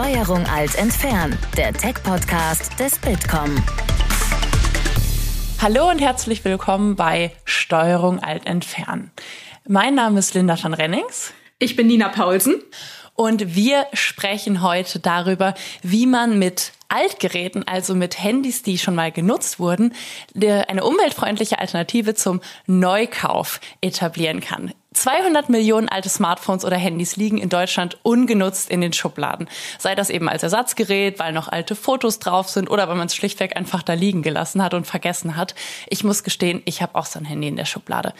Steuerung alt entfernen, der Tech-Podcast des Bitkom. Hallo und herzlich willkommen bei Steuerung alt entfernen. Mein Name ist Linda van Rennings. Ich bin Nina Paulsen. Und wir sprechen heute darüber, wie man mit Altgeräten, also mit Handys, die schon mal genutzt wurden, eine umweltfreundliche Alternative zum Neukauf etablieren kann. 200 Millionen alte Smartphones oder Handys liegen in Deutschland ungenutzt in den Schubladen. Sei das eben als Ersatzgerät, weil noch alte Fotos drauf sind oder weil man es schlichtweg einfach da liegen gelassen hat und vergessen hat. Ich muss gestehen, ich habe auch so ein Handy in der Schublade.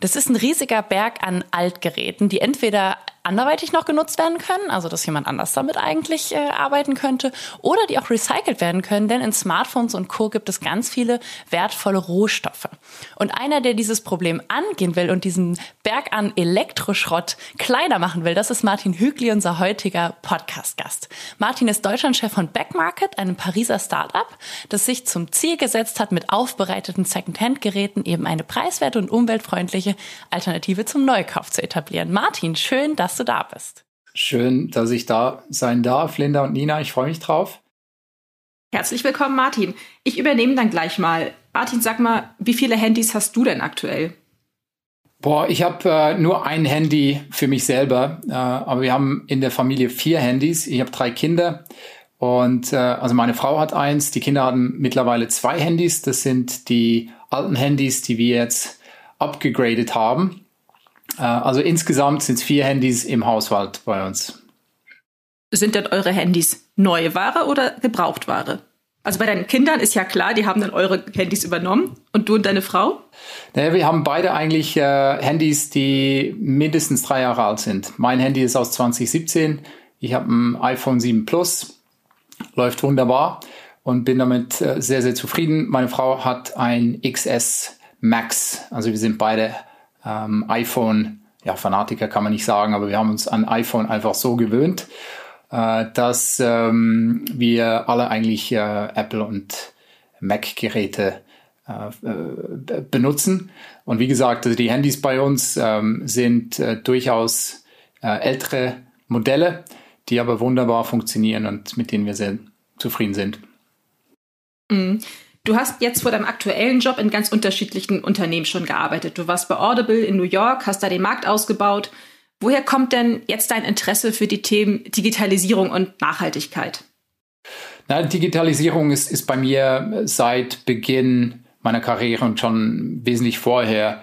Das ist ein riesiger Berg an Altgeräten, die entweder anderweitig noch genutzt werden können, also dass jemand anders damit eigentlich äh, arbeiten könnte, oder die auch recycelt werden können, denn in Smartphones und Co. gibt es ganz viele wertvolle Rohstoffe. Und einer, der dieses Problem angehen will und diesen Berg an Elektroschrott kleiner machen will, das ist Martin Hügli, unser heutiger Podcast-Gast. Martin ist Deutschlandchef von Backmarket, einem Pariser Startup, das sich zum Ziel gesetzt hat, mit aufbereiteten Second-Hand-Geräten eben eine preiswerte und umweltfreundliche Alternative zum Neukauf zu etablieren. Martin, schön, dass du da bist. Schön, dass ich da sein darf, Linda und Nina. Ich freue mich drauf. Herzlich willkommen, Martin. Ich übernehme dann gleich mal. Martin, sag mal, wie viele Handys hast du denn aktuell? Boah, ich habe äh, nur ein Handy für mich selber, äh, aber wir haben in der Familie vier Handys. Ich habe drei Kinder und äh, also meine Frau hat eins, die Kinder haben mittlerweile zwei Handys. Das sind die alten Handys, die wir jetzt abgegradet haben. Äh, also insgesamt sind es vier Handys im Haushalt bei uns. Sind denn eure Handys neue Ware oder Gebrauchtware? Also bei deinen Kindern ist ja klar, die haben dann eure Handys übernommen. Und du und deine Frau? Naja, wir haben beide eigentlich äh, Handys, die mindestens drei Jahre alt sind. Mein Handy ist aus 2017. Ich habe ein iPhone 7 Plus. Läuft wunderbar und bin damit äh, sehr, sehr zufrieden. Meine Frau hat ein XS Max. Also wir sind beide ähm, iPhone, ja, Fanatiker kann man nicht sagen, aber wir haben uns an iPhone einfach so gewöhnt, äh, dass ähm, wir alle eigentlich äh, Apple und Mac-Geräte äh, äh benutzen. Und wie gesagt, also die Handys bei uns ähm, sind äh, durchaus äh, ältere Modelle, die aber wunderbar funktionieren und mit denen wir sehr zufrieden sind. Mhm. Du hast jetzt vor deinem aktuellen Job in ganz unterschiedlichen Unternehmen schon gearbeitet. Du warst bei Audible in New York, hast da den Markt ausgebaut. Woher kommt denn jetzt dein Interesse für die Themen Digitalisierung und Nachhaltigkeit? Na, Digitalisierung ist, ist bei mir seit Beginn meiner Karriere und schon wesentlich vorher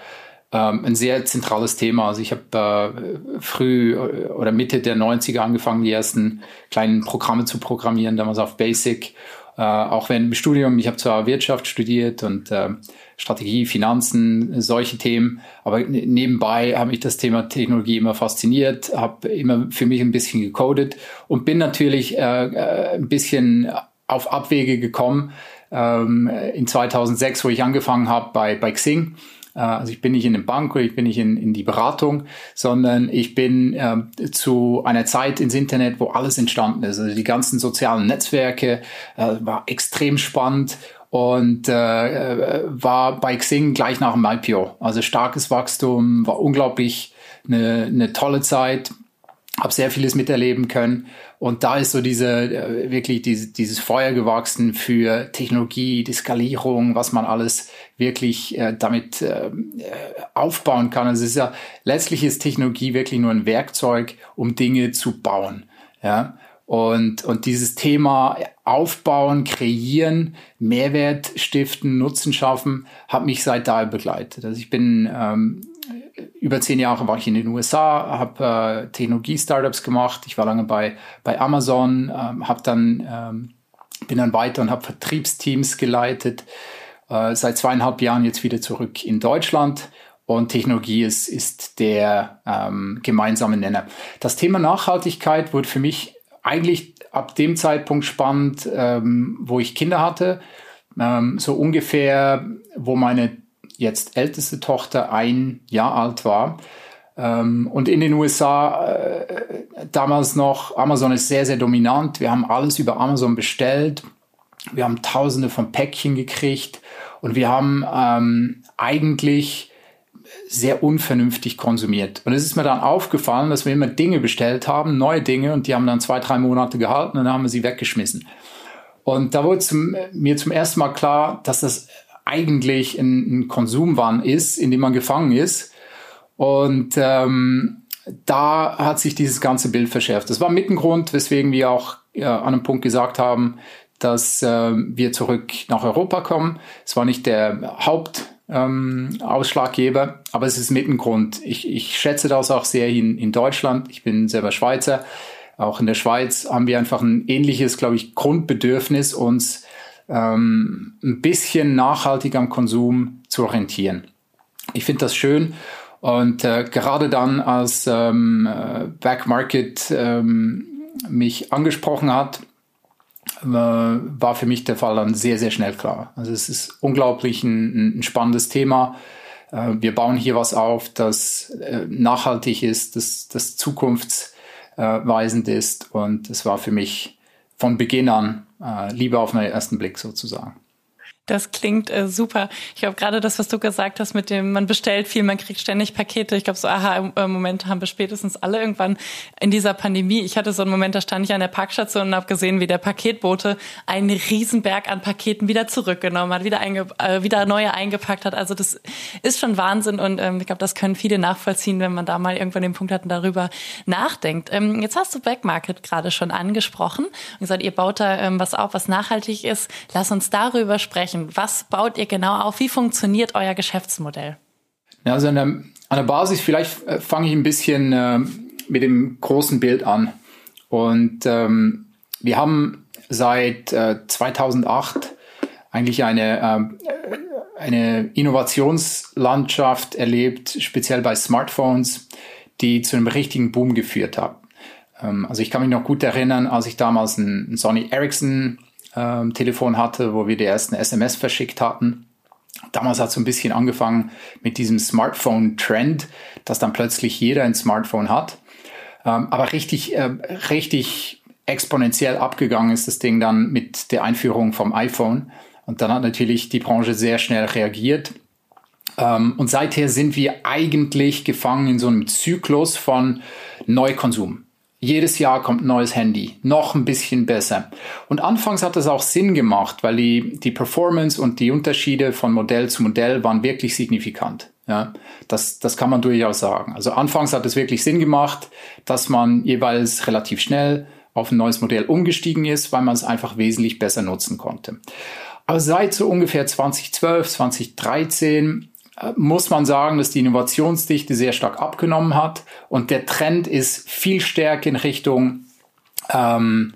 ähm, ein sehr zentrales Thema. Also ich habe äh, früh oder Mitte der 90er angefangen, die ersten kleinen Programme zu programmieren, damals auf Basic äh, auch wenn im Studium, ich habe zwar Wirtschaft studiert und äh, Strategie, Finanzen, solche Themen, aber nebenbei habe mich das Thema Technologie immer fasziniert, habe immer für mich ein bisschen gecodet und bin natürlich äh, äh ein bisschen auf Abwege gekommen ähm, in 2006, wo ich angefangen habe bei, bei Xing also ich bin nicht in der Bank oder ich bin nicht in, in die Beratung, sondern ich bin äh, zu einer Zeit ins Internet, wo alles entstanden ist. Also die ganzen sozialen Netzwerke äh, war extrem spannend und äh, äh war bei Xing gleich nach dem IPO. Also starkes Wachstum, war unglaublich eine, eine tolle Zeit habe sehr vieles miterleben können. Und da ist so diese, äh, wirklich diese, dieses Feuer gewachsen für Technologie, die Skalierung, was man alles wirklich äh, damit äh, aufbauen kann. Also es ist ja, letztlich ist Technologie wirklich nur ein Werkzeug, um Dinge zu bauen. Ja. Und, und dieses Thema aufbauen, kreieren, Mehrwert stiften, Nutzen schaffen, hat mich seit da begleitet. Also ich bin ähm, über zehn Jahre war ich in den USA, habe äh, Technologie-Startups gemacht. Ich war lange bei, bei Amazon, ähm, habe dann ähm, bin dann weiter und habe Vertriebsteams geleitet. Äh, seit zweieinhalb Jahren jetzt wieder zurück in Deutschland. Und Technologie ist, ist der ähm, gemeinsame Nenner. Das Thema Nachhaltigkeit wurde für mich eigentlich ab dem Zeitpunkt spannend, ähm, wo ich Kinder hatte. Ähm, so ungefähr, wo meine jetzt älteste Tochter ein Jahr alt war. Ähm, und in den USA äh, damals noch, Amazon ist sehr, sehr dominant. Wir haben alles über Amazon bestellt. Wir haben tausende von Päckchen gekriegt und wir haben ähm, eigentlich sehr unvernünftig konsumiert. Und es ist mir dann aufgefallen, dass wir immer Dinge bestellt haben, neue Dinge, und die haben dann zwei, drei Monate gehalten und dann haben wir sie weggeschmissen. Und da wurde zum, mir zum ersten Mal klar, dass das eigentlich ein, ein Konsumwahn ist, in dem man gefangen ist. Und ähm, da hat sich dieses ganze Bild verschärft. Das war mit Grund, weswegen wir auch ja, an einem Punkt gesagt haben, dass äh, wir zurück nach Europa kommen. Es war nicht der Hauptausschlaggeber, ähm, aber es ist mit Grund. Ich, ich schätze das auch sehr in, in Deutschland. Ich bin selber Schweizer. Auch in der Schweiz haben wir einfach ein ähnliches, glaube ich, Grundbedürfnis, uns ähm, ein bisschen nachhaltig am Konsum zu orientieren. Ich finde das schön und äh, gerade dann, als ähm, äh, Backmarket ähm, mich angesprochen hat, äh, war für mich der Fall dann sehr, sehr schnell klar. Also es ist unglaublich ein, ein spannendes Thema. Äh, wir bauen hier was auf, das äh, nachhaltig ist, das, das zukunftsweisend ist und es war für mich von Beginn an Liebe auf den ersten Blick sozusagen. Das klingt äh, super. Ich glaube, gerade das, was du gesagt hast mit dem, man bestellt viel, man kriegt ständig Pakete. Ich glaube, so Aha-Momente haben wir spätestens alle irgendwann in dieser Pandemie. Ich hatte so einen Moment, da stand ich an der Parkstation und habe gesehen, wie der Paketbote einen Riesenberg an Paketen wieder zurückgenommen hat, wieder, einge äh, wieder neue eingepackt hat. Also das ist schon Wahnsinn und ähm, ich glaube, das können viele nachvollziehen, wenn man da mal irgendwann den Punkt hat und darüber nachdenkt. Ähm, jetzt hast du Backmarket gerade schon angesprochen und gesagt, ihr baut da ähm, was auf, was nachhaltig ist. Lass uns darüber sprechen sprechen. Was baut ihr genau auf? Wie funktioniert euer Geschäftsmodell? Also an der, an der Basis, vielleicht äh, fange ich ein bisschen äh, mit dem großen Bild an. Und ähm, wir haben seit äh, 2008 eigentlich eine, äh, eine Innovationslandschaft erlebt, speziell bei Smartphones, die zu einem richtigen Boom geführt hat. Ähm, also ich kann mich noch gut erinnern, als ich damals ein, ein Sony Ericsson ähm, Telefon hatte, wo wir die ersten SMS verschickt hatten. Damals hat es so ein bisschen angefangen mit diesem Smartphone-Trend, dass dann plötzlich jeder ein Smartphone hat. Ähm, aber richtig, äh, richtig exponentiell abgegangen ist das Ding dann mit der Einführung vom iPhone. Und dann hat natürlich die Branche sehr schnell reagiert. Ähm, und seither sind wir eigentlich gefangen in so einem Zyklus von Neukonsum. Jedes Jahr kommt ein neues Handy, noch ein bisschen besser. Und anfangs hat das auch Sinn gemacht, weil die, die Performance und die Unterschiede von Modell zu Modell waren wirklich signifikant. Ja, das, das kann man durchaus sagen. Also anfangs hat es wirklich Sinn gemacht, dass man jeweils relativ schnell auf ein neues Modell umgestiegen ist, weil man es einfach wesentlich besser nutzen konnte. Aber seit so ungefähr 2012, 2013 muss man sagen, dass die Innovationsdichte sehr stark abgenommen hat und der Trend ist viel stärker in Richtung, ähm,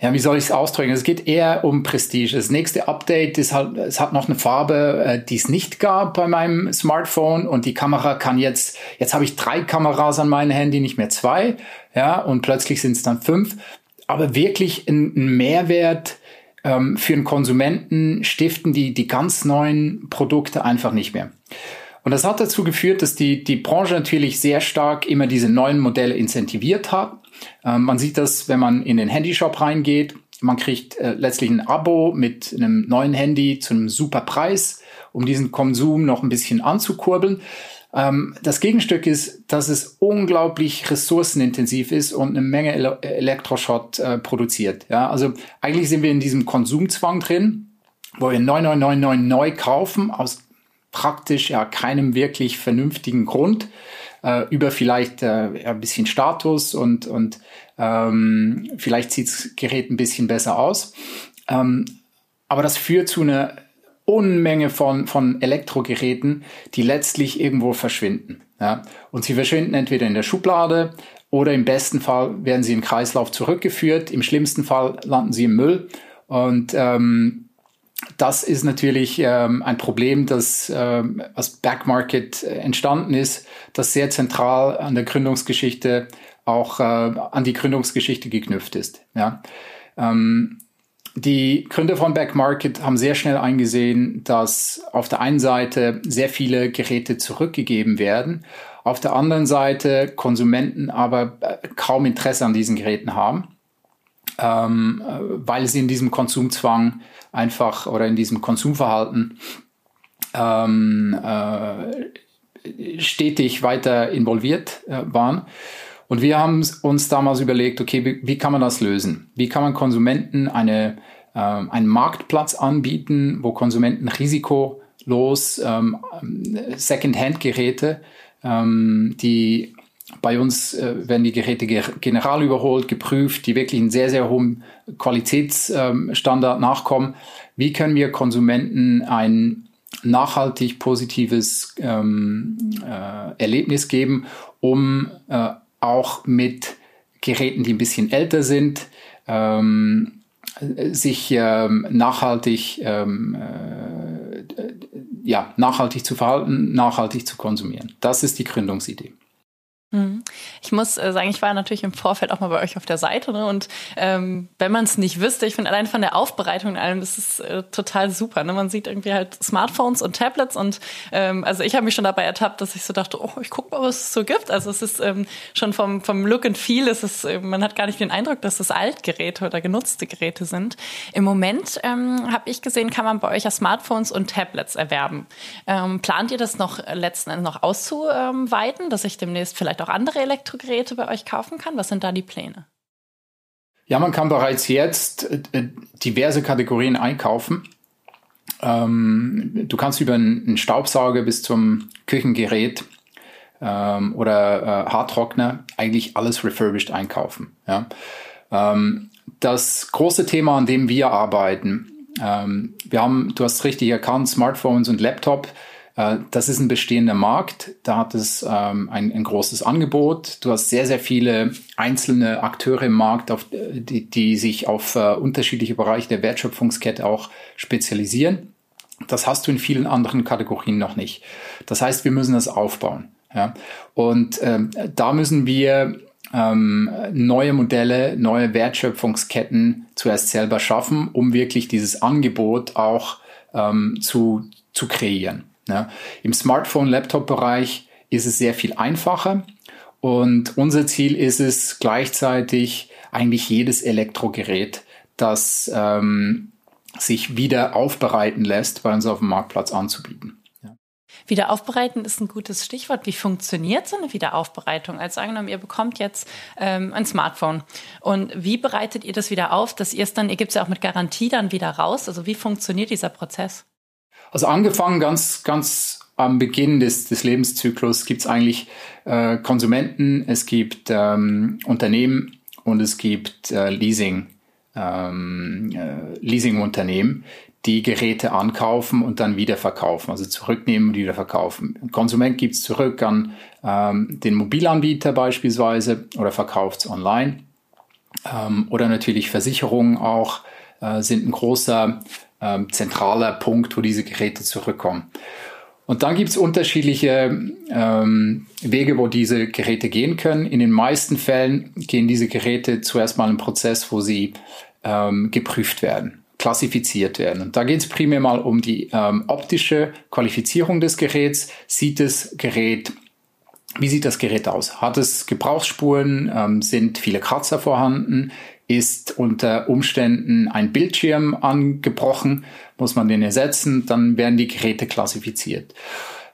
ja, wie soll ich es ausdrücken? Es geht eher um Prestige. Das nächste Update ist halt, es hat noch eine Farbe, äh, die es nicht gab bei meinem Smartphone und die Kamera kann jetzt, jetzt habe ich drei Kameras an meinem Handy, nicht mehr zwei, ja, und plötzlich sind es dann fünf. Aber wirklich ein, ein Mehrwert, ähm, für den Konsumenten stiften die, die ganz neuen Produkte einfach nicht mehr. Und das hat dazu geführt, dass die, die Branche natürlich sehr stark immer diese neuen Modelle incentiviert hat. Ähm, man sieht das, wenn man in den Handyshop reingeht. Man kriegt äh, letztlich ein Abo mit einem neuen Handy zu einem super Preis, um diesen Konsum noch ein bisschen anzukurbeln. Ähm, das Gegenstück ist, dass es unglaublich ressourcenintensiv ist und eine Menge Ele Elektroschrott äh, produziert. Ja, also eigentlich sind wir in diesem Konsumzwang drin, wo wir 9999 neu kaufen aus praktisch ja keinem wirklich vernünftigen Grund äh, über vielleicht äh, ein bisschen Status und und ähm, vielleicht sieht das Gerät ein bisschen besser aus. Ähm, aber das führt zu einer Unmenge von, von Elektrogeräten, die letztlich irgendwo verschwinden. Ja? Und sie verschwinden entweder in der Schublade oder im besten Fall werden sie im Kreislauf zurückgeführt. Im schlimmsten Fall landen sie im Müll. Und ähm, das ist natürlich ähm, ein Problem, das ähm, als Backmarket entstanden ist, das sehr zentral an der Gründungsgeschichte auch äh, an die Gründungsgeschichte geknüpft ist. Ja. Ähm, die Gründer von Backmarket haben sehr schnell eingesehen, dass auf der einen Seite sehr viele Geräte zurückgegeben werden, auf der anderen Seite Konsumenten aber äh, kaum Interesse an diesen Geräten haben, ähm, äh, weil sie in diesem Konsumzwang einfach oder in diesem Konsumverhalten ähm, äh, stetig weiter involviert äh, waren. Und wir haben uns damals überlegt, okay, wie, wie, kann man das lösen? Wie kann man Konsumenten eine, äh, einen Marktplatz anbieten, wo Konsumenten risikolos ähm, Second-Hand-Geräte, ähm, die bei uns äh, werden die Geräte general überholt, geprüft, die wirklich einen sehr, sehr hohen Qualitätsstandard ähm, nachkommen. Wie können wir Konsumenten ein nachhaltig positives ähm, äh, Erlebnis geben, um äh, auch mit Geräten, die ein bisschen älter sind, ähm, sich ähm, nachhaltig, ähm, äh, ja, nachhaltig zu verhalten, nachhaltig zu konsumieren. Das ist die Gründungsidee. Mhm. Ich muss äh, sagen, ich war natürlich im Vorfeld auch mal bei euch auf der Seite ne? und ähm, wenn man es nicht wüsste, ich finde allein von der Aufbereitung und allem, das ist äh, total super. Ne? Man sieht irgendwie halt Smartphones und Tablets und ähm, also ich habe mich schon dabei ertappt, dass ich so dachte, oh, ich guck mal, was es so gibt. Also es ist ähm, schon vom vom Look and Feel, ist es, äh, man hat gar nicht den Eindruck, dass es Altgeräte oder genutzte Geräte sind. Im Moment ähm, habe ich gesehen, kann man bei euch ja Smartphones und Tablets erwerben. Ähm, plant ihr das noch letzten Endes noch auszuweiten, dass ich demnächst vielleicht vielleicht auch andere Elektrogeräte bei euch kaufen kann? Was sind da die Pläne? Ja, man kann bereits jetzt äh, diverse Kategorien einkaufen. Ähm, du kannst über einen Staubsauger bis zum Küchengerät ähm, oder äh, Haartrockner eigentlich alles refurbished einkaufen. Ja? Ähm, das große Thema, an dem wir arbeiten, ähm, wir haben, du hast richtig erkannt, Smartphones und Laptop äh, das ist ein bestehender Markt, da hat es ähm, ein, ein, großes Angebot. Du hast sehr, sehr viele einzelne Akteure im Markt, auf, die, die sich auf äh, unterschiedliche Bereiche der Wertschöpfungskette auch spezialisieren. Das hast du in vielen anderen Kategorien noch nicht. Das heißt, wir müssen das aufbauen. Ja? Und ähm, da müssen wir ähm, neue Modelle, neue Wertschöpfungsketten zuerst selber schaffen, um wirklich dieses Angebot auch ähm, zu, zu kreieren. Ja. Im Smartphone-Laptop-Bereich ist es sehr viel einfacher und unser Ziel ist es gleichzeitig eigentlich jedes Elektrogerät, das ähm, sich wieder aufbereiten lässt, bei uns auf dem Marktplatz anzubieten. Ja. Wiederaufbereiten ist ein gutes Stichwort. Wie funktioniert so eine Wiederaufbereitung? Als angenommen, ihr bekommt jetzt ähm, ein Smartphone und wie bereitet ihr das wieder auf, dass ihr es dann, ihr gebt es ja auch mit Garantie dann wieder raus. Also wie funktioniert dieser Prozess? Also angefangen ganz, ganz am Beginn des, des Lebenszyklus gibt es eigentlich äh, Konsumenten, es gibt ähm, Unternehmen und es gibt äh, Leasing, ähm, äh, Leasingunternehmen, die Geräte ankaufen und dann wieder verkaufen, also zurücknehmen und wieder verkaufen. Konsument gibt es zurück an ähm, den Mobilanbieter beispielsweise oder verkauft es online. Ähm, oder natürlich Versicherungen auch äh, sind ein großer ähm, zentraler Punkt, wo diese Geräte zurückkommen. Und dann gibt es unterschiedliche ähm, Wege, wo diese Geräte gehen können. In den meisten Fällen gehen diese Geräte zuerst mal einen Prozess, wo sie ähm, geprüft werden, klassifiziert werden. Und da geht es primär mal um die ähm, optische Qualifizierung des Geräts. Sieht das Gerät wie sieht das Gerät aus? Hat es Gebrauchsspuren? Ähm, sind viele Kratzer vorhanden? Ist unter Umständen ein Bildschirm angebrochen, muss man den ersetzen, dann werden die Geräte klassifiziert.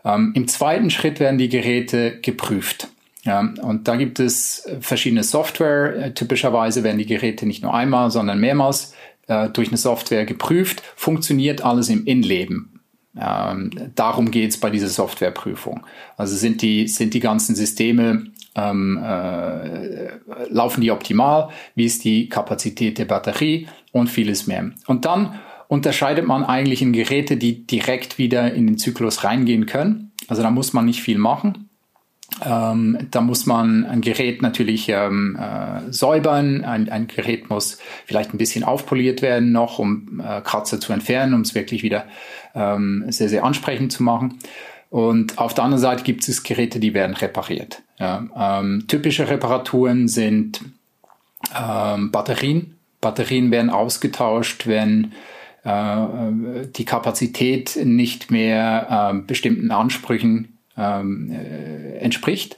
Ähm, Im zweiten Schritt werden die Geräte geprüft. Ja, und da gibt es verschiedene Software. Äh, typischerweise werden die Geräte nicht nur einmal, sondern mehrmals äh, durch eine Software geprüft. Funktioniert alles im Innenleben. Ähm, darum geht's bei dieser Softwareprüfung. Also sind die, sind die ganzen Systeme ähm, äh, laufen die optimal, wie ist die Kapazität der Batterie und vieles mehr. Und dann unterscheidet man eigentlich in Geräte, die direkt wieder in den Zyklus reingehen können. Also da muss man nicht viel machen. Ähm, da muss man ein Gerät natürlich ähm, äh, säubern. Ein, ein, Gerät muss vielleicht ein bisschen aufpoliert werden noch, um äh, Kratzer zu entfernen, um es wirklich wieder ähm, sehr, sehr ansprechend zu machen. Und auf der anderen Seite gibt es Geräte, die werden repariert. Ja, ähm, typische Reparaturen sind ähm, Batterien. Batterien werden ausgetauscht, wenn äh, die Kapazität nicht mehr äh, bestimmten Ansprüchen ähm, äh, entspricht.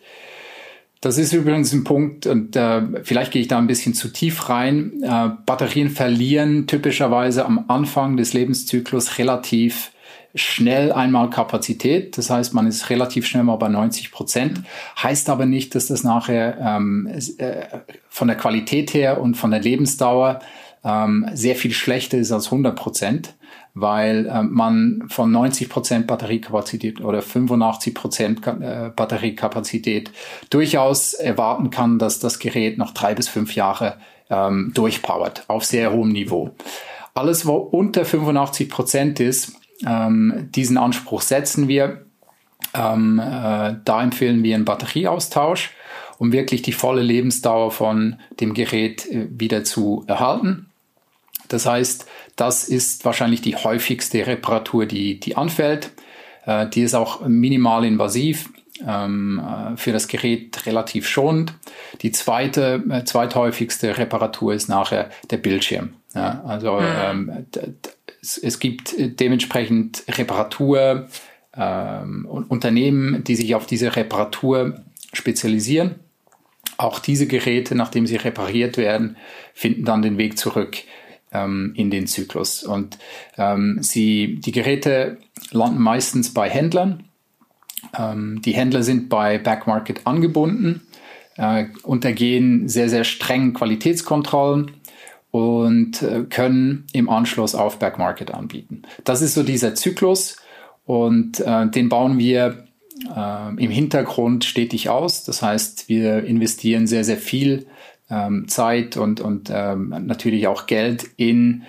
Das ist übrigens ein Punkt, und äh, vielleicht gehe ich da ein bisschen zu tief rein. Äh, Batterien verlieren typischerweise am Anfang des Lebenszyklus relativ schnell einmal Kapazität. Das heißt, man ist relativ schnell mal bei 90 Prozent. Heißt aber nicht, dass das nachher ähm, äh, von der Qualität her und von der Lebensdauer ähm, sehr viel schlechter ist als 100 Prozent, weil äh, man von 90 Prozent Batteriekapazität oder 85 Prozent äh, Batteriekapazität durchaus erwarten kann, dass das Gerät noch drei bis fünf Jahre ähm, durchpowert auf sehr hohem Niveau. Alles, wo unter 85 Prozent ist, ähm, diesen Anspruch setzen wir. Ähm, äh, da empfehlen wir einen Batterieaustausch, um wirklich die volle Lebensdauer von dem Gerät äh, wieder zu erhalten. Das heißt, das ist wahrscheinlich die häufigste Reparatur, die, die anfällt. Äh, die ist auch minimal invasiv, ähm, äh, für das Gerät relativ schonend. Die zweite, äh, zweithäufigste Reparatur ist nachher der Bildschirm. Ja, also mhm. ähm, es, es, gibt dementsprechend Reparatur, ähm, Unternehmen, die sich auf diese Reparatur spezialisieren. Auch diese Geräte, nachdem sie repariert werden, finden dann den Weg zurück ähm, in den Zyklus. Und ähm, sie, die Geräte landen meistens bei Händlern. Ähm, die Händler sind bei Backmarket angebunden, äh, untergehen sehr, sehr strengen Qualitätskontrollen und äh, können im Anschluss auf Backmarket anbieten. Das ist so dieser Zyklus und äh, den bauen wir äh, im Hintergrund stetig aus. Das heißt, wir investieren sehr, sehr viel ähm, Zeit und, und ähm, natürlich auch Geld in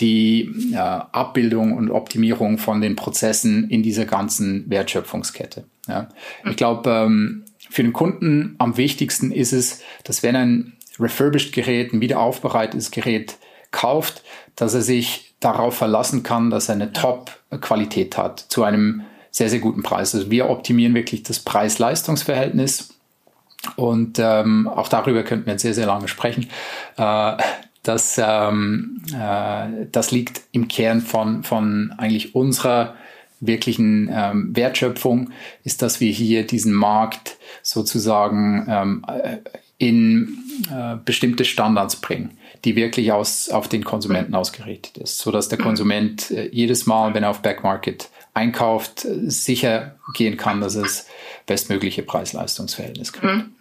die äh, Abbildung und Optimierung von den Prozessen in dieser ganzen Wertschöpfungskette. Ja. Ich glaube, ähm, für den Kunden am wichtigsten ist es, dass wenn ein refurbished Gerät, ein wiederaufbereitetes Gerät kauft, dass er sich darauf verlassen kann, dass er eine Top-Qualität hat zu einem sehr, sehr guten Preis. Also wir optimieren wirklich das Preis-Leistungs-Verhältnis und ähm, auch darüber könnten wir sehr, sehr lange sprechen. Äh, das, ähm, äh, das liegt im Kern von, von eigentlich unserer wirklichen ähm, Wertschöpfung, ist, dass wir hier diesen Markt sozusagen ähm, äh, in äh, bestimmte Standards bringen, die wirklich aus, auf den Konsumenten ausgerichtet ist, so dass der Konsument äh, jedes Mal, wenn er auf Backmarket einkauft, sicher gehen kann, dass es bestmögliche Preis-Leistungs-Verhältnis kriegt. Mhm.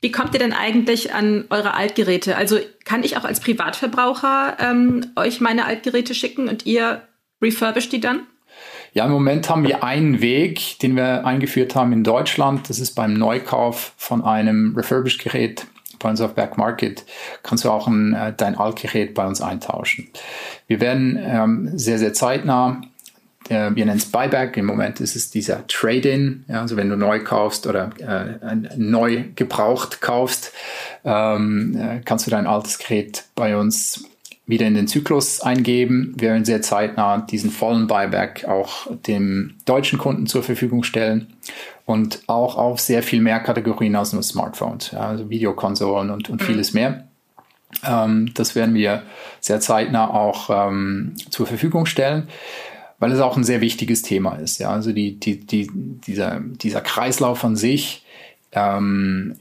Wie kommt ihr denn eigentlich an eure Altgeräte? Also kann ich auch als Privatverbraucher ähm, euch meine Altgeräte schicken und ihr refurbisht die dann? Ja, im Moment haben wir einen Weg, den wir eingeführt haben in Deutschland. Das ist beim Neukauf von einem Refurbished-Gerät bei uns auf Back Market kannst du auch ein, äh, dein Altgerät bei uns eintauschen. Wir werden ähm, sehr, sehr zeitnah äh, wir nennen es Buyback. Im Moment ist es dieser Trade-in. Ja, also wenn du neu kaufst oder äh, neu gebraucht kaufst, ähm, äh, kannst du dein altes Gerät bei uns wieder in den Zyklus eingeben. Wir werden sehr zeitnah diesen vollen Buyback auch dem deutschen Kunden zur Verfügung stellen und auch auf sehr viel mehr Kategorien als nur Smartphones, ja, also Videokonsolen und, und mhm. vieles mehr. Ähm, das werden wir sehr zeitnah auch ähm, zur Verfügung stellen weil es auch ein sehr wichtiges Thema ist. Ja, also die, die, die, dieser, dieser Kreislauf an sich ähm,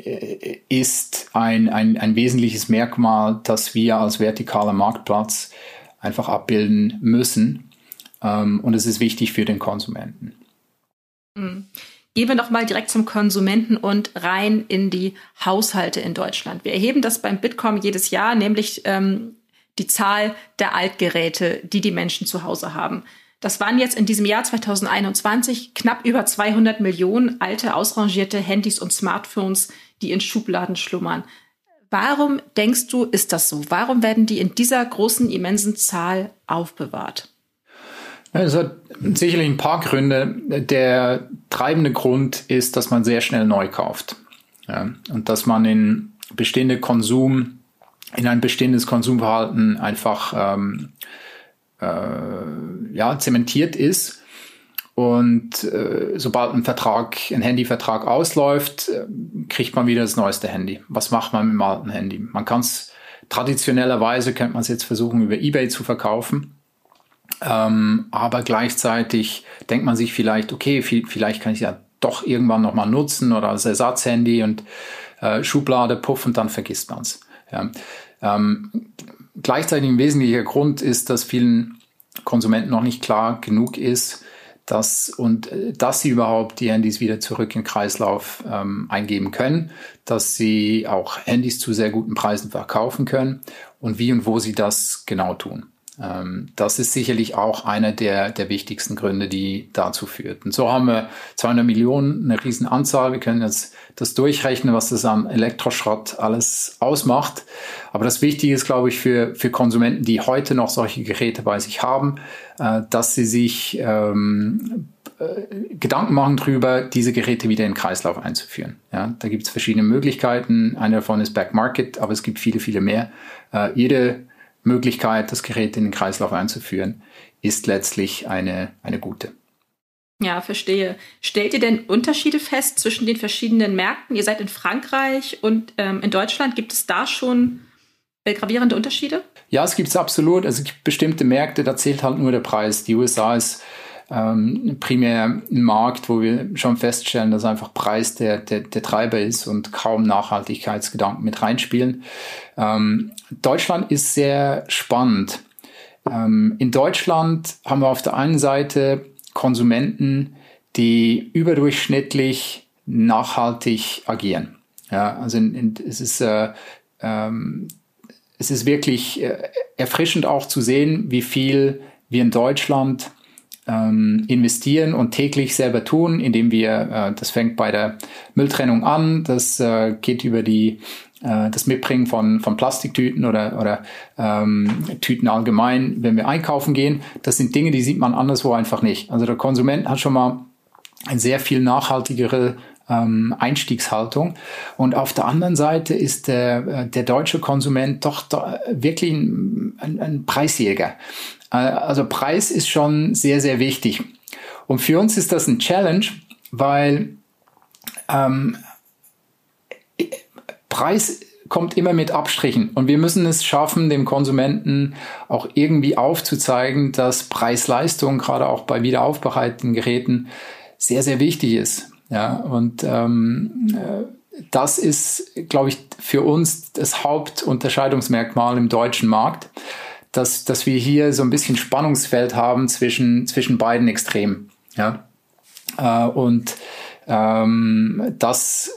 ist ein, ein, ein wesentliches Merkmal, das wir als vertikaler Marktplatz einfach abbilden müssen. Ähm, und es ist wichtig für den Konsumenten. Mhm. Gehen wir noch mal direkt zum Konsumenten und rein in die Haushalte in Deutschland. Wir erheben das beim Bitkom jedes Jahr, nämlich ähm, die Zahl der Altgeräte, die die Menschen zu Hause haben. Das waren jetzt in diesem Jahr 2021 knapp über 200 Millionen alte, ausrangierte Handys und Smartphones, die in Schubladen schlummern. Warum denkst du, ist das so? Warum werden die in dieser großen, immensen Zahl aufbewahrt? Es hat sicherlich ein paar Gründe. Der treibende Grund ist, dass man sehr schnell neu kauft. Ja, und dass man in bestehende Konsum, in ein bestehendes Konsumverhalten einfach ähm, äh, ja, zementiert ist. Und äh, sobald ein Vertrag, ein Handyvertrag ausläuft, äh, kriegt man wieder das neueste Handy. Was macht man mit dem alten Handy? Man kann es traditionellerweise könnte man es jetzt versuchen über eBay zu verkaufen. Ähm, aber gleichzeitig denkt man sich vielleicht, okay, viel, vielleicht kann ich ja doch irgendwann nochmal nutzen oder als Ersatzhandy und äh, Schublade, puff und dann vergisst man es. Ja. Ähm, gleichzeitig ein wesentlicher Grund ist, dass vielen Konsumenten noch nicht klar genug ist, dass und äh, dass sie überhaupt die Handys wieder zurück in Kreislauf ähm, eingeben können, dass sie auch Handys zu sehr guten Preisen verkaufen können und wie und wo sie das genau tun. Ähm, das ist sicherlich auch einer der, der wichtigsten Gründe, die dazu führt. Und so haben wir 200 Millionen, eine Riesenanzahl. Wir können jetzt das durchrechnen, was das am Elektroschrott alles ausmacht. Aber das Wichtige ist, glaube ich, für, für Konsumenten, die heute noch solche Geräte bei sich haben, äh, dass sie sich ähm, äh, Gedanken machen darüber, diese Geräte wieder in den Kreislauf einzuführen. Ja, da gibt es verschiedene Möglichkeiten. Eine davon ist Back Market, aber es gibt viele, viele mehr. Äh, jede Möglichkeit, das Gerät in den Kreislauf einzuführen, ist letztlich eine, eine gute. Ja, verstehe. Stellt ihr denn Unterschiede fest zwischen den verschiedenen Märkten? Ihr seid in Frankreich und ähm, in Deutschland. Gibt es da schon gravierende Unterschiede? Ja, es gibt es absolut. Also es gibt bestimmte Märkte, da zählt halt nur der Preis. Die USA ist ähm, primär ein Markt, wo wir schon feststellen, dass einfach Preis der, der, der Treiber ist und kaum Nachhaltigkeitsgedanken mit reinspielen. Ähm, Deutschland ist sehr spannend. Ähm, in Deutschland haben wir auf der einen Seite Konsumenten, die überdurchschnittlich nachhaltig agieren. Ja, also in, in, es ist äh, ähm, es ist wirklich äh, erfrischend auch zu sehen, wie viel wir in Deutschland ähm, investieren und täglich selber tun, indem wir, äh, das fängt bei der Mülltrennung an, das äh, geht über die äh, das Mitbringen von, von Plastiktüten oder, oder ähm, Tüten allgemein, wenn wir einkaufen gehen. Das sind Dinge, die sieht man anderswo einfach nicht. Also der Konsument hat schon mal ein sehr viel nachhaltigere ähm, Einstiegshaltung. Und auf der anderen Seite ist der, äh, der deutsche Konsument doch wirklich ein, ein, ein Preisjäger. Also Preis ist schon sehr, sehr wichtig. Und für uns ist das ein Challenge, weil ähm, Preis kommt immer mit Abstrichen und wir müssen es schaffen, dem Konsumenten auch irgendwie aufzuzeigen, dass Preis-Leistung gerade auch bei wiederaufbereiteten Geräten sehr, sehr wichtig ist. Ja, und ähm, äh, das ist, glaube ich, für uns das Hauptunterscheidungsmerkmal im deutschen Markt dass, dass wir hier so ein bisschen Spannungsfeld haben zwischen, zwischen beiden Extremen. Ja? Äh, und ähm, das,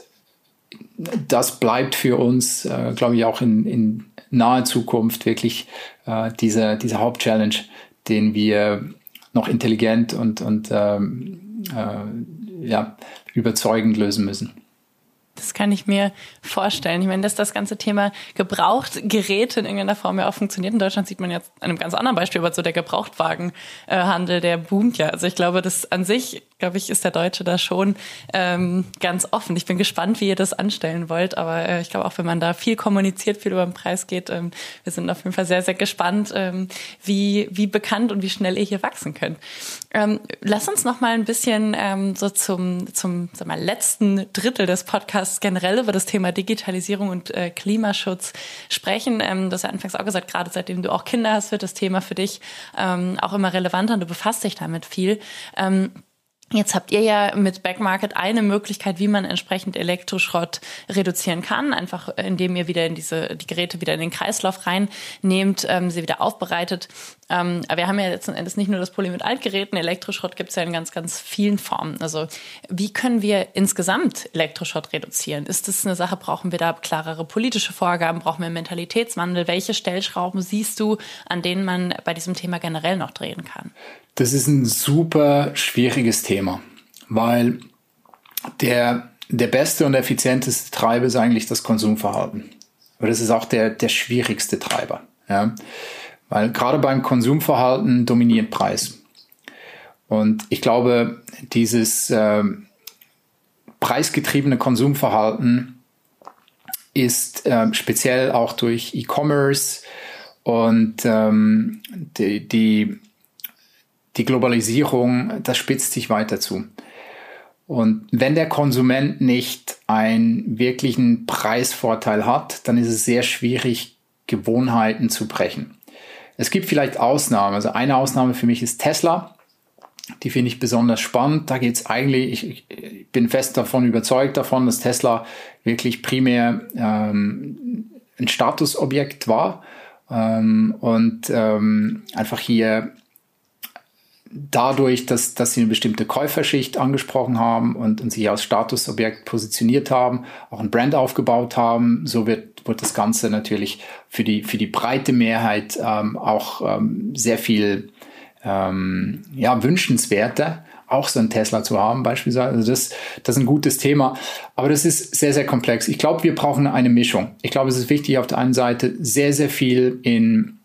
das bleibt für uns, äh, glaube ich, auch in, in naher Zukunft wirklich äh, dieser, dieser Hauptchallenge, den wir noch intelligent und, und ähm, äh, ja, überzeugend lösen müssen. Das kann ich mir vorstellen. Ich meine, dass das ganze Thema Gebrauchtgeräte in irgendeiner Form ja auch funktioniert. In Deutschland sieht man jetzt an einem ganz anderen Beispiel, aber so der Gebrauchtwagenhandel, der boomt ja. Also ich glaube, das an sich glaube ich, ist der Deutsche da schon ähm, ganz offen. Ich bin gespannt, wie ihr das anstellen wollt, aber äh, ich glaube auch, wenn man da viel kommuniziert, viel über den Preis geht, ähm, wir sind auf jeden Fall sehr, sehr gespannt, ähm, wie, wie bekannt und wie schnell ihr hier wachsen könnt. Ähm, lass uns noch mal ein bisschen ähm, so zum, zum sag mal, letzten Drittel des Podcasts generell über das Thema Digitalisierung und äh, Klimaschutz sprechen. Ähm, du hast ja anfangs auch gesagt, gerade seitdem du auch Kinder hast, wird das Thema für dich ähm, auch immer relevanter und du befasst dich damit viel. Ähm, Jetzt habt ihr ja mit Backmarket eine Möglichkeit, wie man entsprechend Elektroschrott reduzieren kann, einfach indem ihr wieder in diese die Geräte wieder in den Kreislauf reinnehmt, ähm, sie wieder aufbereitet. Ähm, aber wir haben ja letzten Endes nicht nur das Problem mit Altgeräten, Elektroschrott gibt es ja in ganz, ganz vielen Formen. Also wie können wir insgesamt Elektroschrott reduzieren? Ist das eine Sache, brauchen wir da klarere politische Vorgaben, brauchen wir einen Mentalitätswandel? Welche Stellschrauben siehst du, an denen man bei diesem Thema generell noch drehen kann? Das ist ein super schwieriges Thema, weil der, der beste und effizienteste Treiber ist eigentlich das Konsumverhalten. Aber das ist auch der, der schwierigste Treiber. Ja? Weil gerade beim Konsumverhalten dominiert Preis. Und ich glaube, dieses äh, preisgetriebene Konsumverhalten ist äh, speziell auch durch E-Commerce und ähm, die, die die Globalisierung, das spitzt sich weiter zu. Und wenn der Konsument nicht einen wirklichen Preisvorteil hat, dann ist es sehr schwierig, Gewohnheiten zu brechen. Es gibt vielleicht Ausnahmen. Also eine Ausnahme für mich ist Tesla. Die finde ich besonders spannend. Da geht es eigentlich, ich, ich, bin fest davon überzeugt davon, dass Tesla wirklich primär ähm, ein Statusobjekt war ähm, und ähm, einfach hier dadurch, dass, dass sie eine bestimmte Käuferschicht angesprochen haben und, und sich als Statusobjekt positioniert haben, auch ein Brand aufgebaut haben, so wird, wird das Ganze natürlich für die, für die breite Mehrheit ähm, auch ähm, sehr viel ähm, ja, wünschenswerter auch so ein Tesla zu haben beispielsweise. Also das, das ist ein gutes Thema. Aber das ist sehr, sehr komplex. Ich glaube, wir brauchen eine Mischung. Ich glaube, es ist wichtig, auf der einen Seite sehr, sehr viel in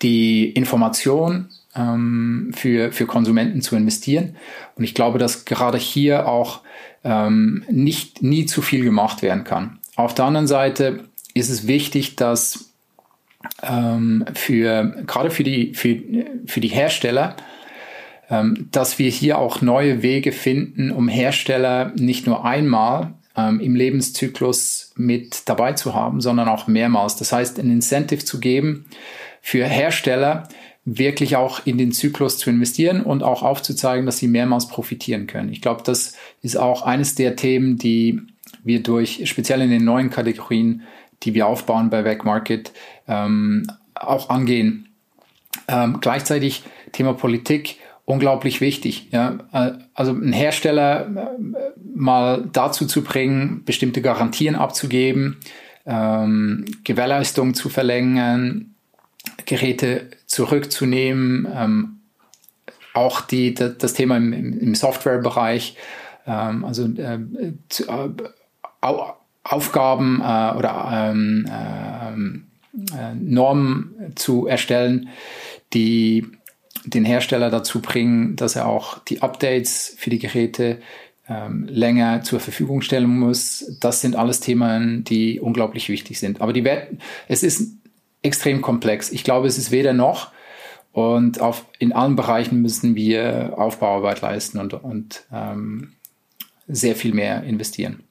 die Information ähm, für, für Konsumenten zu investieren. Und ich glaube, dass gerade hier auch ähm, nicht nie zu viel gemacht werden kann. Auf der anderen Seite ist es wichtig, dass ähm, für gerade für die für, für die Hersteller ähm, dass wir hier auch neue Wege finden, um Hersteller nicht nur einmal ähm, im Lebenszyklus mit dabei zu haben, sondern auch mehrmals. Das heißt, ein Incentive zu geben für Hersteller, wirklich auch in den Zyklus zu investieren und auch aufzuzeigen, dass sie mehrmals profitieren können. Ich glaube, das ist auch eines der Themen, die wir durch, speziell in den neuen Kategorien, die wir aufbauen bei Backmarket, ähm, auch angehen. Ähm, gleichzeitig Thema Politik unglaublich wichtig. Ja? Also einen Hersteller äh, mal dazu zu bringen, bestimmte Garantien abzugeben, ähm, Gewährleistungen zu verlängern, Geräte zurückzunehmen, ähm, auch die, das Thema im, im Softwarebereich, ähm, also äh, zu, äh, Aufgaben äh, oder ähm, äh, Normen zu erstellen, die den Hersteller dazu bringen, dass er auch die Updates für die Geräte ähm, länger zur Verfügung stellen muss. Das sind alles Themen, die unglaublich wichtig sind. Aber die es ist extrem komplex. Ich glaube, es ist weder noch. Und auf, in allen Bereichen müssen wir Aufbauarbeit leisten und, und ähm, sehr viel mehr investieren.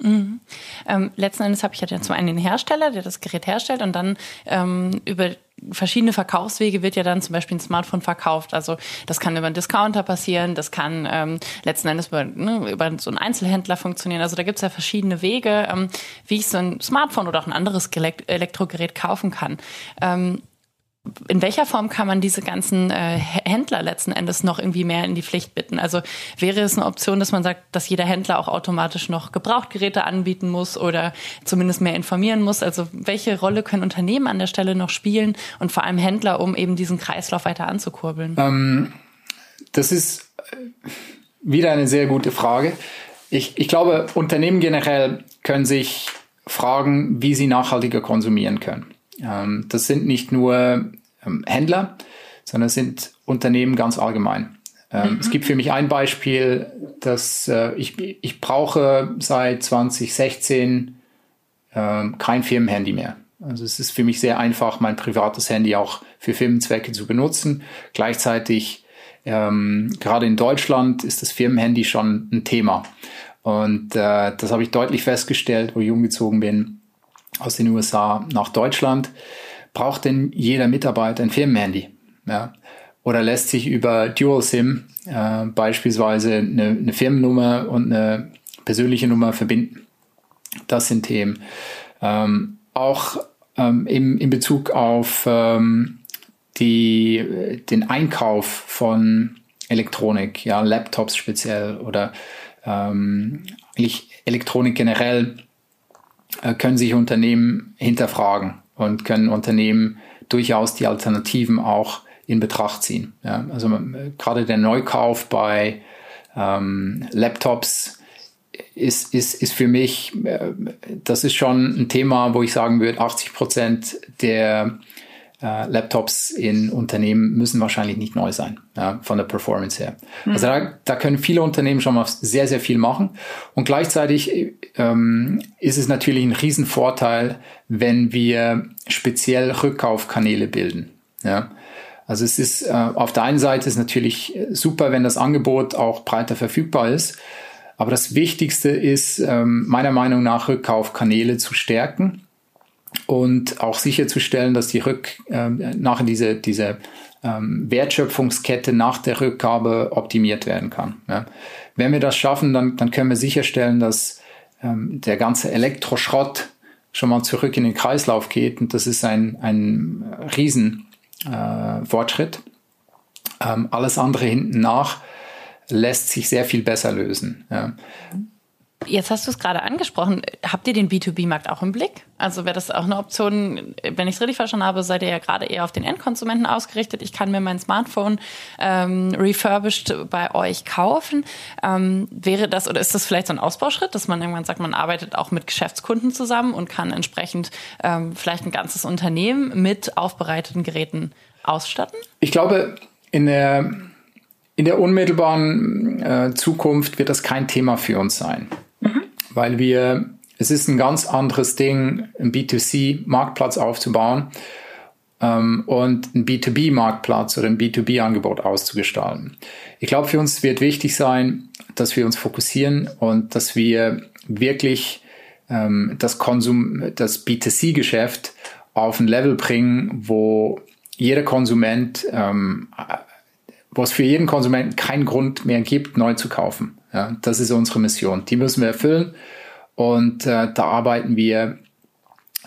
Mhm. Ähm, letzten Endes habe ich ja zum einen den Hersteller, der das Gerät herstellt, und dann ähm, über verschiedene Verkaufswege wird ja dann zum Beispiel ein Smartphone verkauft. Also das kann über einen Discounter passieren, das kann ähm, letzten Endes über, ne, über so einen Einzelhändler funktionieren. Also da gibt es ja verschiedene Wege, ähm, wie ich so ein Smartphone oder auch ein anderes Elektrogerät kaufen kann. Ähm, in welcher Form kann man diese ganzen äh, Händler letzten Endes noch irgendwie mehr in die Pflicht bitten? Also wäre es eine Option, dass man sagt, dass jeder Händler auch automatisch noch Gebrauchtgeräte anbieten muss oder zumindest mehr informieren muss? Also welche Rolle können Unternehmen an der Stelle noch spielen und vor allem Händler, um eben diesen Kreislauf weiter anzukurbeln? Ähm, das ist äh, wieder eine sehr gute Frage. Ich, ich glaube, Unternehmen generell können sich fragen, wie sie nachhaltiger konsumieren können. Ähm, das sind nicht nur ähm, Händler, sondern es sind Unternehmen ganz allgemein. Ähm, mhm. Es gibt für mich ein Beispiel, dass äh, ich, ich brauche seit 2016 kein Firmenhandy mehr. Also es ist für mich sehr einfach, mein privates Handy auch für Firmenzwecke zu benutzen. Gleichzeitig, ähm, gerade in Deutschland, ist das Firmenhandy schon ein Thema. Und äh, das habe ich deutlich festgestellt, wo ich umgezogen bin aus den USA nach Deutschland, braucht denn jeder Mitarbeiter ein Firmenhandy? Ja? Oder lässt sich über Dual SIM äh, beispielsweise eine, eine Firmennummer und eine persönliche Nummer verbinden? Das sind Themen. Ähm, auch ähm, im, in Bezug auf ähm, die, den Einkauf von Elektronik, ja, Laptops speziell oder ähm, eigentlich Elektronik generell können sich Unternehmen hinterfragen und können Unternehmen durchaus die Alternativen auch in Betracht ziehen. Ja, also äh, gerade der Neukauf bei ähm, Laptops ist, ist, ist für mich, äh, das ist schon ein Thema, wo ich sagen würde, 80 Prozent der äh, Laptops in Unternehmen müssen wahrscheinlich nicht neu sein, ja, von der Performance her. Mhm. Also da, da können viele Unternehmen schon mal sehr, sehr viel machen. Und gleichzeitig ähm, ist es natürlich ein Riesenvorteil, wenn wir speziell Rückkaufkanäle bilden. Ja. Also es ist äh, auf der einen Seite ist natürlich super, wenn das Angebot auch breiter verfügbar ist. Aber das Wichtigste ist ähm, meiner Meinung nach Rückkaufkanäle zu stärken und auch sicherzustellen, dass die Rück, äh, nachher diese, diese ähm, Wertschöpfungskette nach der Rückgabe optimiert werden kann. Ja. Wenn wir das schaffen, dann, dann können wir sicherstellen, dass ähm, der ganze Elektroschrott schon mal zurück in den Kreislauf geht und das ist ein, ein Riesenfortschritt. Äh, Ähm, alles andere hinten nach lässt sich sehr viel besser lösen. Ja. Jetzt hast du es gerade angesprochen. Habt ihr den B2B-Markt auch im Blick? Also wäre das auch eine Option, wenn ich es richtig verstanden habe, seid ihr ja gerade eher auf den Endkonsumenten ausgerichtet. Ich kann mir mein Smartphone ähm, refurbished bei euch kaufen. Ähm, wäre das oder ist das vielleicht so ein Ausbauschritt, dass man irgendwann sagt, man arbeitet auch mit Geschäftskunden zusammen und kann entsprechend ähm, vielleicht ein ganzes Unternehmen mit aufbereiteten Geräten ausstatten? Ich glaube, in der in der unmittelbaren äh, Zukunft wird das kein Thema für uns sein. Weil wir, es ist ein ganz anderes Ding, einen B2C-Marktplatz aufzubauen ähm, und einen B2B-Marktplatz oder ein B2B-Angebot auszugestalten. Ich glaube, für uns wird wichtig sein, dass wir uns fokussieren und dass wir wirklich ähm, das Konsum, das B2C-Geschäft auf ein Level bringen, wo jeder Konsument ähm, wo es für jeden Konsumenten keinen Grund mehr gibt, neu zu kaufen. Ja, das ist unsere Mission. Die müssen wir erfüllen und äh, da arbeiten wir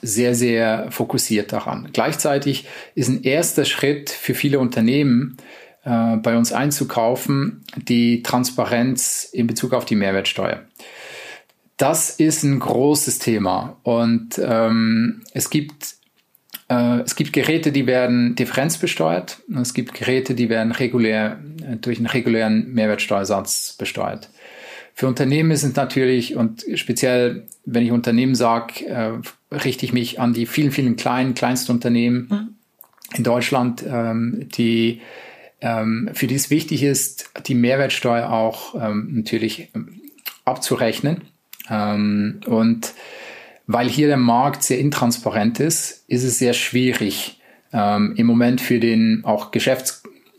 sehr, sehr fokussiert daran. Gleichzeitig ist ein erster Schritt für viele Unternehmen, äh, bei uns einzukaufen, die Transparenz in Bezug auf die Mehrwertsteuer. Das ist ein großes Thema und ähm, es gibt äh, es gibt Geräte, die werden differenzbesteuert. Es gibt Geräte, die werden regulär äh, durch einen regulären Mehrwertsteuersatz besteuert. Für Unternehmen ist es natürlich, und speziell wenn ich Unternehmen sage, äh, richte ich mich an die vielen, vielen kleinen, Kleinstunternehmen mhm. in Deutschland, ähm, die ähm, für die es wichtig ist, die Mehrwertsteuer auch ähm, natürlich abzurechnen. Ähm, und weil hier der Markt sehr intransparent ist, ist es sehr schwierig, ähm, im Moment für den auch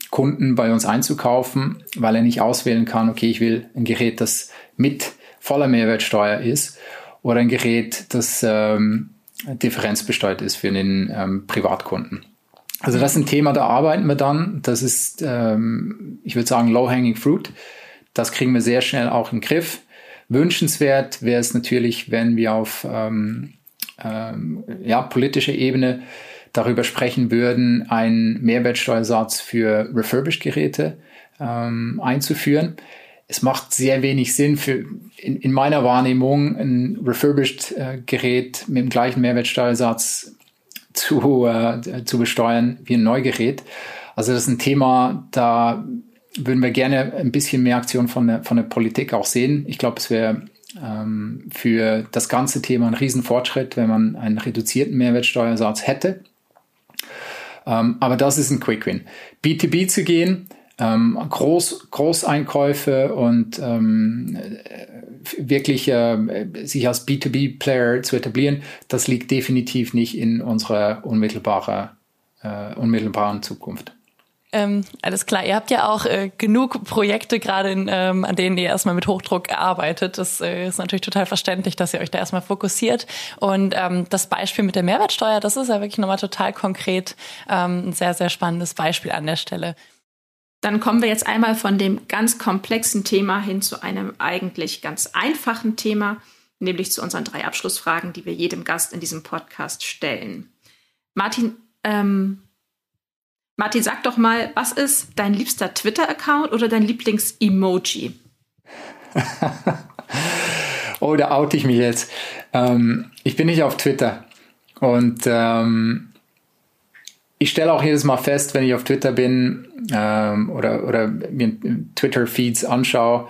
Geschäftskunden bei uns einzukaufen, weil er nicht auswählen kann, okay, ich will ein Gerät, das mit voller Mehrwertsteuer ist oder ein Gerät, das ähm, differenzbesteuert ist für den ähm, Privatkunden. Also das ist ein Thema, da arbeiten wir dann. Das ist, ähm, ich würde sagen, low-hanging fruit. Das kriegen wir sehr schnell auch in den Griff. Wünschenswert wäre es natürlich, wenn wir auf ähm, ähm, ja, politischer Ebene darüber sprechen würden, einen Mehrwertsteuersatz für Refurbished-Geräte ähm, einzuführen. Es macht sehr wenig Sinn für, in, in meiner Wahrnehmung, ein Refurbished-Gerät mit dem gleichen Mehrwertsteuersatz zu, äh, zu besteuern wie ein Neugerät. Also das ist ein Thema, da würden wir gerne ein bisschen mehr Aktion von der, von der Politik auch sehen. Ich glaube, es wäre ähm, für das ganze Thema ein Riesenfortschritt, wenn man einen reduzierten Mehrwertsteuersatz hätte. Ähm, aber das ist ein Quick Win. B2B zu gehen, ähm, Groß, Großeinkäufe und ähm, wirklich äh, sich als B2B-Player zu etablieren, das liegt definitiv nicht in unserer unmittelbaren, äh, unmittelbaren Zukunft. Ähm, alles klar. Ihr habt ja auch äh, genug Projekte gerade, ähm, an denen ihr erstmal mit Hochdruck arbeitet. Das äh, ist natürlich total verständlich, dass ihr euch da erstmal fokussiert. Und ähm, das Beispiel mit der Mehrwertsteuer, das ist ja wirklich nochmal total konkret ähm, ein sehr, sehr spannendes Beispiel an der Stelle. Dann kommen wir jetzt einmal von dem ganz komplexen Thema hin zu einem eigentlich ganz einfachen Thema, nämlich zu unseren drei Abschlussfragen, die wir jedem Gast in diesem Podcast stellen. Martin, ähm, Martin, sag doch mal, was ist dein liebster Twitter-Account oder dein Lieblings-Emoji? oh, da oute ich mich jetzt. Ähm, ich bin nicht auf Twitter. Und ähm, ich stelle auch jedes Mal fest, wenn ich auf Twitter bin ähm, oder, oder mir Twitter-Feeds anschaue,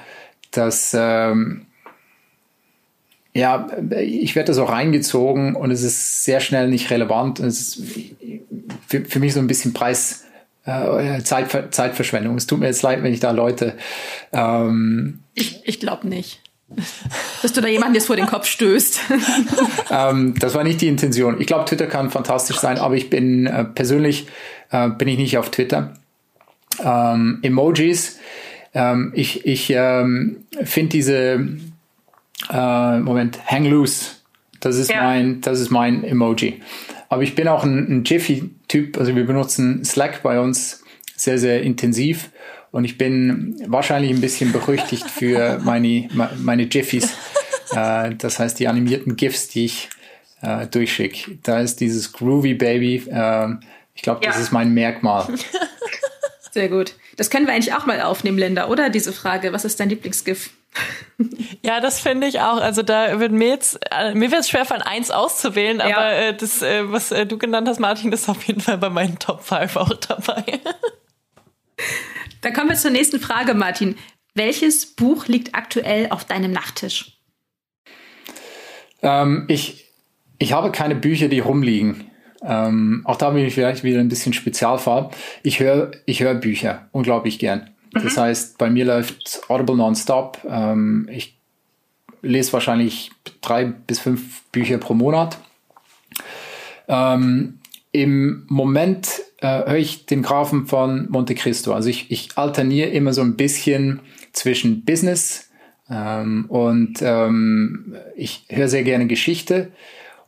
dass ähm, ja, ich werde da so reingezogen und es ist sehr schnell nicht relevant. es ist für, für mich so ein bisschen Preis, äh, Zeit, Zeitverschwendung. Es tut mir jetzt leid, wenn ich da Leute. Ähm, ich ich glaube nicht. Dass du da jemanden jetzt vor den Kopf stößt. ähm, das war nicht die Intention. Ich glaube, Twitter kann fantastisch sein, aber ich bin äh, persönlich äh, bin ich nicht auf Twitter. Ähm, Emojis. Ähm, ich ich ähm, finde diese äh, Moment, hang loose. Das ist ja. mein, das ist mein Emoji. Aber ich bin auch ein, ein Jiffy-Typ. Also wir benutzen Slack bei uns sehr, sehr intensiv. Und ich bin wahrscheinlich ein bisschen berüchtigt für meine, meine Jiffys. Äh, das heißt, die animierten GIFs, die ich äh, durchschicke. Da ist dieses Groovy Baby. Äh, ich glaube, das ja. ist mein Merkmal. Sehr gut. Das können wir eigentlich auch mal aufnehmen, Linda, oder? Diese Frage, was ist dein Lieblingsgift? Ja, das finde ich auch. Also da wird mir jetzt, äh, mir wird es schwer von eins auszuwählen, aber ja. äh, das, äh, was äh, du genannt hast, Martin, ist auf jeden Fall bei meinen Top 5 auch dabei. Dann kommen wir zur nächsten Frage, Martin. Welches Buch liegt aktuell auf deinem Nachttisch? Ähm, ich, ich habe keine Bücher, die rumliegen. Ähm, auch da bin ich vielleicht wieder ein bisschen Spezialfall. Ich höre ich hör Bücher unglaublich gern. Mhm. Das heißt, bei mir läuft Audible nonstop. Ähm, ich lese wahrscheinlich drei bis fünf Bücher pro Monat. Ähm, Im Moment äh, höre ich den Grafen von Monte Cristo. Also ich, ich alterniere immer so ein bisschen zwischen Business ähm, und ähm, ich höre sehr gerne Geschichte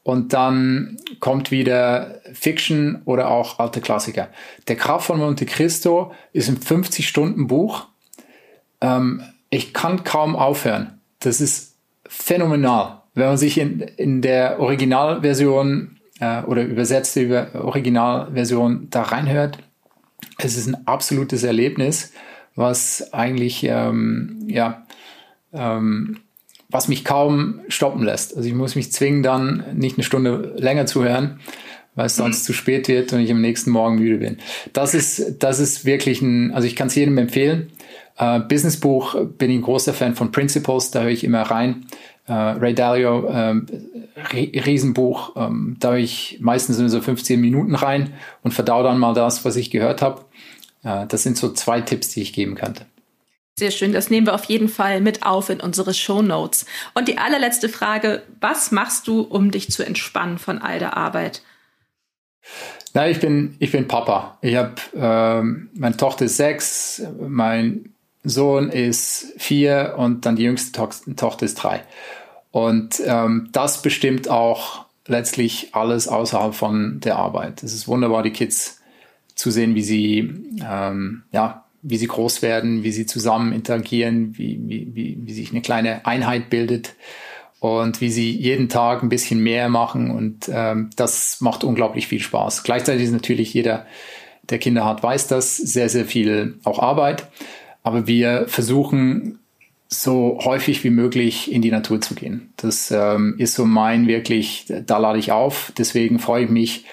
und dann kommt wieder Fiction oder auch alte Klassiker. Der Graf von Monte Cristo ist ein 50-Stunden-Buch. Ähm, ich kann kaum aufhören. Das ist phänomenal. Wenn man sich in, in der Originalversion äh, oder übersetzte über Originalversion da reinhört, es ist ein absolutes Erlebnis, was eigentlich ähm, ja ähm, was mich kaum stoppen lässt. Also ich muss mich zwingen, dann nicht eine Stunde länger zu hören, weil es sonst mhm. zu spät wird und ich am nächsten Morgen müde bin. Das ist, das ist wirklich ein, also ich kann es jedem empfehlen. Äh, Businessbuch bin ich ein großer Fan von Principles, da höre ich immer rein. Äh, Ray Dalio, äh, Riesenbuch, ähm, da höre ich meistens in so 15 Minuten rein und verdau dann mal das, was ich gehört habe. Äh, das sind so zwei Tipps, die ich geben könnte. Sehr schön, das nehmen wir auf jeden Fall mit auf in unsere Show Notes. Und die allerletzte Frage, was machst du, um dich zu entspannen von all der Arbeit? Na, ich bin, ich bin Papa. Ich habe, ähm, meine Tochter ist sechs, mein Sohn ist vier und dann die jüngste to Tochter ist drei. Und ähm, das bestimmt auch letztlich alles außerhalb von der Arbeit. Es ist wunderbar, die Kids zu sehen, wie sie ähm, ja, wie sie groß werden, wie sie zusammen interagieren, wie, wie, wie, wie sich eine kleine Einheit bildet und wie sie jeden Tag ein bisschen mehr machen und ähm, das macht unglaublich viel Spaß. Gleichzeitig ist natürlich jeder, der Kinder hat, weiß das, sehr, sehr viel auch Arbeit, aber wir versuchen so häufig wie möglich in die Natur zu gehen. Das ähm, ist so mein wirklich, da lade ich auf, deswegen freue ich mich,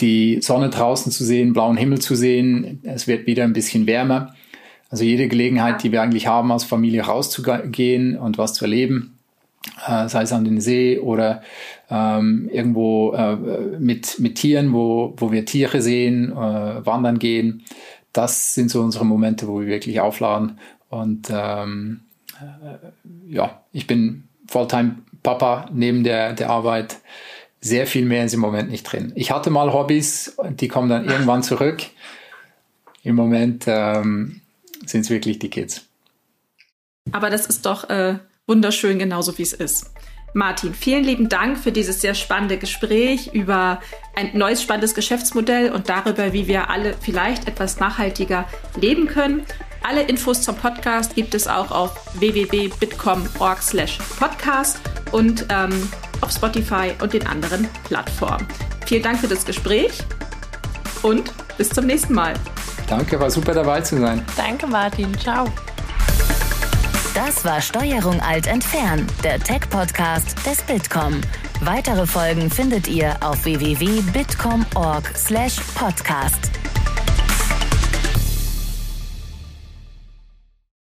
die Sonne draußen zu sehen, blauen Himmel zu sehen. Es wird wieder ein bisschen wärmer. Also jede Gelegenheit, die wir eigentlich haben, als Familie rauszugehen und was zu erleben, äh, sei es an den See oder ähm, irgendwo äh, mit, mit Tieren, wo, wo wir Tiere sehen, äh, wandern gehen. Das sind so unsere Momente, wo wir wirklich aufladen. Und ähm, äh, ja, ich bin Volltime-Papa neben der, der Arbeit sehr viel mehr ist im Moment nicht drin. Ich hatte mal Hobbys, die kommen dann irgendwann zurück. Im Moment ähm, sind es wirklich die Kids. Aber das ist doch äh, wunderschön, genauso wie es ist. Martin, vielen lieben Dank für dieses sehr spannende Gespräch über ein neues spannendes Geschäftsmodell und darüber, wie wir alle vielleicht etwas nachhaltiger leben können. Alle Infos zum Podcast gibt es auch auf www.bitcom.org/podcast und ähm, auf Spotify und den anderen Plattformen. Vielen Dank für das Gespräch und bis zum nächsten Mal. Danke, war super dabei zu sein. Danke, Martin. Ciao. Das war Steuerung Alt entfernen, der Tech-Podcast des Bitkom. Weitere Folgen findet ihr auf www.bitkom.org/podcast.